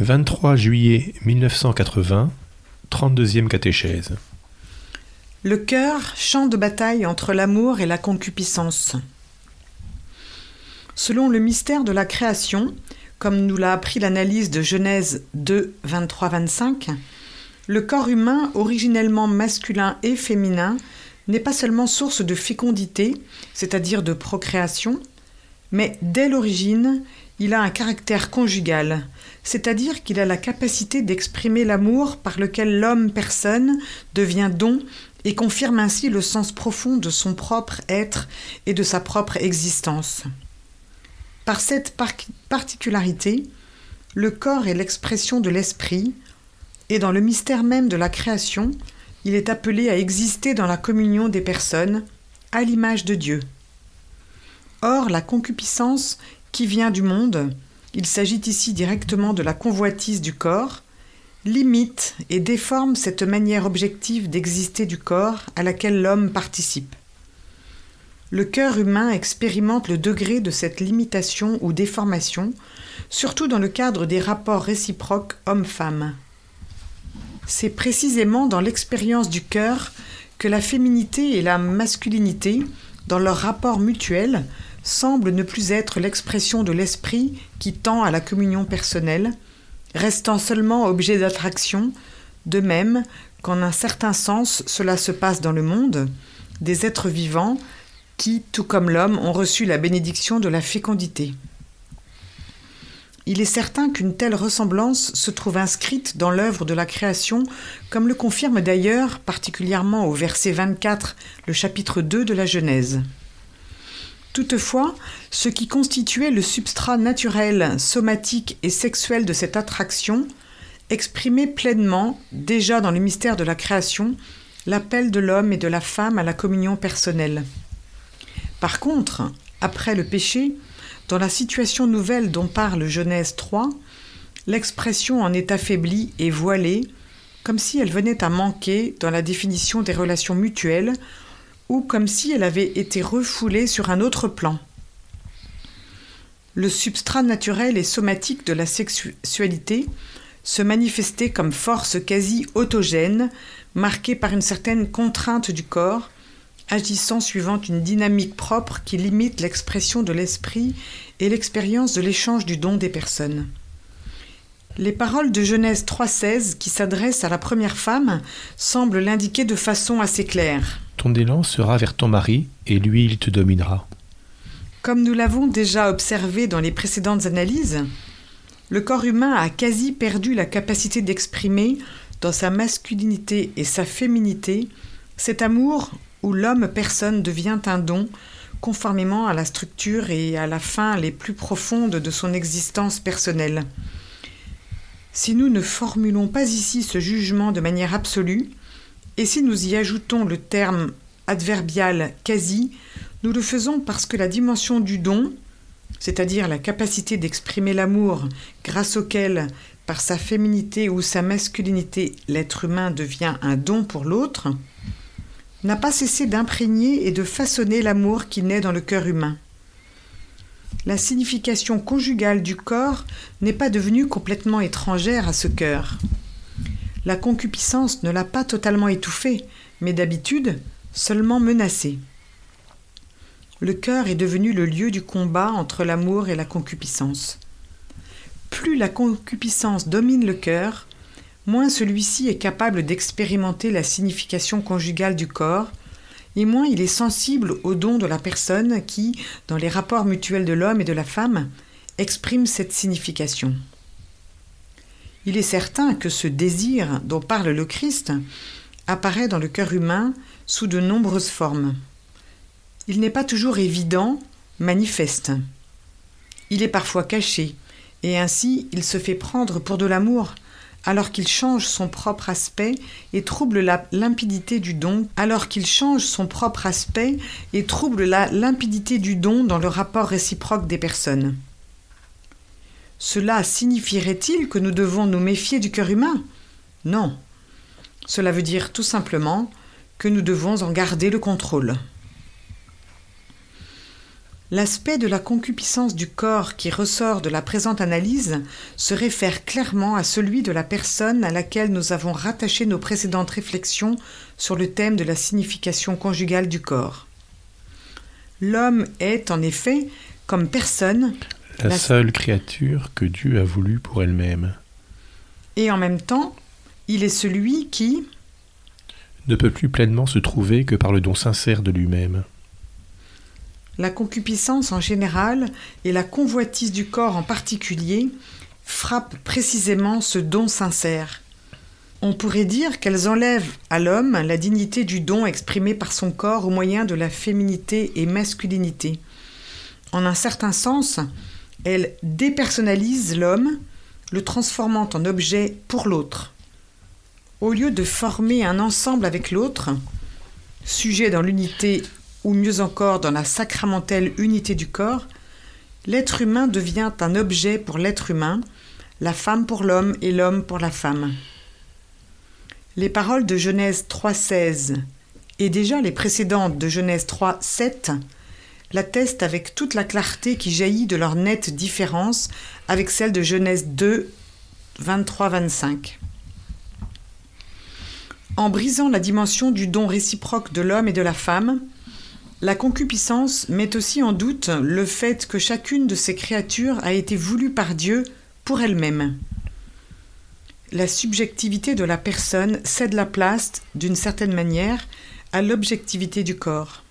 23 juillet 1980, 32e catéchèse. Le cœur, champ de bataille entre l'amour et la concupiscence. Selon le mystère de la création, comme nous l'a appris l'analyse de Genèse 2, 23-25, le corps humain, originellement masculin et féminin, n'est pas seulement source de fécondité, c'est-à-dire de procréation, mais dès l'origine, il a un caractère conjugal, c'est-à-dire qu'il a la capacité d'exprimer l'amour par lequel l'homme personne devient don et confirme ainsi le sens profond de son propre être et de sa propre existence. Par cette particularité, le corps est l'expression de l'esprit, et dans le mystère même de la création, il est appelé à exister dans la communion des personnes, à l'image de Dieu. Or, la concupiscence qui vient du monde, il s'agit ici directement de la convoitise du corps, limite et déforme cette manière objective d'exister du corps à laquelle l'homme participe. Le cœur humain expérimente le degré de cette limitation ou déformation, surtout dans le cadre des rapports réciproques homme-femme. C'est précisément dans l'expérience du cœur que la féminité et la masculinité, dans leur rapport mutuel, semblent ne plus être l'expression de l'esprit qui tend à la communion personnelle, restant seulement objet d'attraction, de même qu'en un certain sens cela se passe dans le monde, des êtres vivants qui, tout comme l'homme, ont reçu la bénédiction de la fécondité. Il est certain qu'une telle ressemblance se trouve inscrite dans l'œuvre de la création, comme le confirme d'ailleurs particulièrement au verset 24, le chapitre 2 de la Genèse. Toutefois, ce qui constituait le substrat naturel, somatique et sexuel de cette attraction exprimait pleinement, déjà dans le mystère de la création, l'appel de l'homme et de la femme à la communion personnelle. Par contre, après le péché, dans la situation nouvelle dont parle Genèse 3, l'expression en est affaiblie et voilée, comme si elle venait à manquer dans la définition des relations mutuelles, ou comme si elle avait été refoulée sur un autre plan. Le substrat naturel et somatique de la sexualité se manifestait comme force quasi autogène, marquée par une certaine contrainte du corps, agissant suivant une dynamique propre qui limite l'expression de l'esprit et l'expérience de l'échange du don des personnes. Les paroles de Genèse 3.16 qui s'adressent à la première femme semblent l'indiquer de façon assez claire. Ton élan sera vers ton mari, et lui il te dominera. Comme nous l'avons déjà observé dans les précédentes analyses, le corps humain a quasi perdu la capacité d'exprimer, dans sa masculinité et sa féminité, cet amour où l'homme personne devient un don, conformément à la structure et à la fin les plus profondes de son existence personnelle. Si nous ne formulons pas ici ce jugement de manière absolue, et si nous y ajoutons le terme adverbial quasi, nous le faisons parce que la dimension du don, c'est-à-dire la capacité d'exprimer l'amour grâce auquel, par sa féminité ou sa masculinité, l'être humain devient un don pour l'autre, n'a pas cessé d'imprégner et de façonner l'amour qui naît dans le cœur humain. La signification conjugale du corps n'est pas devenue complètement étrangère à ce cœur. La concupiscence ne l'a pas totalement étouffé, mais d'habitude seulement menacé. Le cœur est devenu le lieu du combat entre l'amour et la concupiscence. Plus la concupiscence domine le cœur, moins celui-ci est capable d'expérimenter la signification conjugale du corps, et moins il est sensible au don de la personne qui, dans les rapports mutuels de l'homme et de la femme, exprime cette signification. Il est certain que ce désir dont parle le Christ apparaît dans le cœur humain sous de nombreuses formes. Il n'est pas toujours évident, manifeste. Il est parfois caché, et ainsi il se fait prendre pour de l'amour, alors qu'il change son propre aspect et trouble la limpidité du don, alors qu'il change son propre aspect et trouble la limpidité du don dans le rapport réciproque des personnes. Cela signifierait-il que nous devons nous méfier du cœur humain? Non. Cela veut dire tout simplement que nous devons en garder le contrôle. L'aspect de la concupiscence du corps qui ressort de la présente analyse se réfère clairement à celui de la personne à laquelle nous avons rattaché nos précédentes réflexions sur le thème de la signification conjugale du corps. L'homme est, en effet, comme personne, la, la seule créature que Dieu a voulu pour elle-même. Et en même temps, il est celui qui ne peut plus pleinement se trouver que par le don sincère de lui-même. La concupiscence en général et la convoitise du corps en particulier frappent précisément ce don sincère. On pourrait dire qu'elles enlèvent à l'homme la dignité du don exprimé par son corps au moyen de la féminité et masculinité. En un certain sens, elles dépersonnalisent l'homme, le transformant en objet pour l'autre. Au lieu de former un ensemble avec l'autre, sujet dans l'unité ou mieux encore dans la sacramentelle unité du corps, l'être humain devient un objet pour l'être humain, la femme pour l'homme et l'homme pour la femme. Les paroles de Genèse 3.16 et déjà les précédentes de Genèse 3.7 l'attestent avec toute la clarté qui jaillit de leur nette différence avec celle de Genèse 2, 23-25. En brisant la dimension du don réciproque de l'homme et de la femme, la concupiscence met aussi en doute le fait que chacune de ces créatures a été voulue par Dieu pour elle-même. La subjectivité de la personne cède la place, d'une certaine manière, à l'objectivité du corps.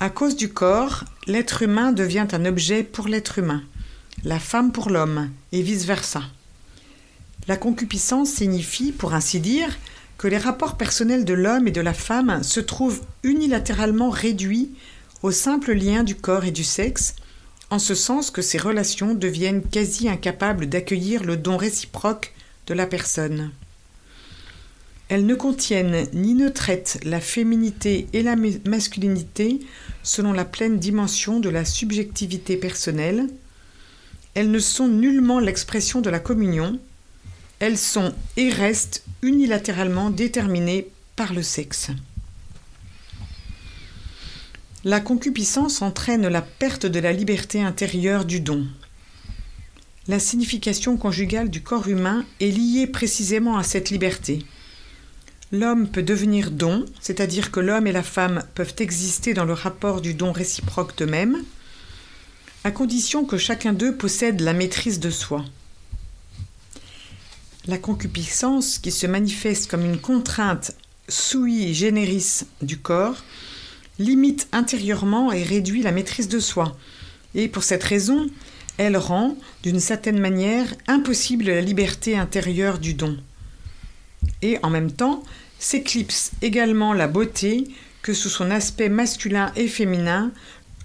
À cause du corps, l'être humain devient un objet pour l'être humain, la femme pour l'homme, et vice-versa. La concupiscence signifie, pour ainsi dire, que les rapports personnels de l'homme et de la femme se trouvent unilatéralement réduits au simple lien du corps et du sexe, en ce sens que ces relations deviennent quasi incapables d'accueillir le don réciproque de la personne. Elles ne contiennent ni ne traitent la féminité et la masculinité selon la pleine dimension de la subjectivité personnelle, elles ne sont nullement l'expression de la communion, elles sont et restent unilatéralement déterminées par le sexe. La concupiscence entraîne la perte de la liberté intérieure du don. La signification conjugale du corps humain est liée précisément à cette liberté. L'homme peut devenir don, c'est-à-dire que l'homme et la femme peuvent exister dans le rapport du don réciproque d'eux-mêmes, à condition que chacun d'eux possède la maîtrise de soi. La concupiscence, qui se manifeste comme une contrainte sui generis du corps, limite intérieurement et réduit la maîtrise de soi. Et pour cette raison, elle rend, d'une certaine manière, impossible la liberté intérieure du don. Et en même temps, s'éclipse également la beauté que sous son aspect masculin et féminin,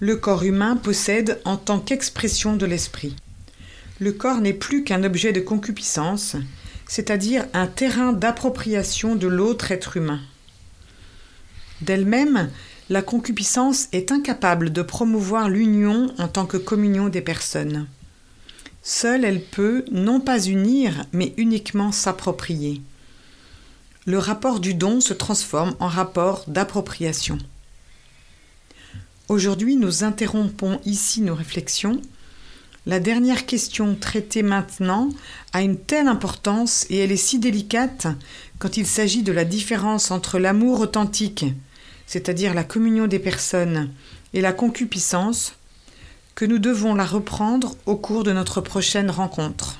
le corps humain possède en tant qu'expression de l'esprit. Le corps n'est plus qu'un objet de concupiscence, c'est-à-dire un terrain d'appropriation de l'autre être humain. D'elle-même, la concupiscence est incapable de promouvoir l'union en tant que communion des personnes. Seule elle peut non pas unir, mais uniquement s'approprier. Le rapport du don se transforme en rapport d'appropriation. Aujourd'hui, nous interrompons ici nos réflexions la dernière question traitée maintenant a une telle importance et elle est si délicate quand il s'agit de la différence entre l'amour authentique, c'est-à-dire la communion des personnes, et la concupiscence, que nous devons la reprendre au cours de notre prochaine rencontre.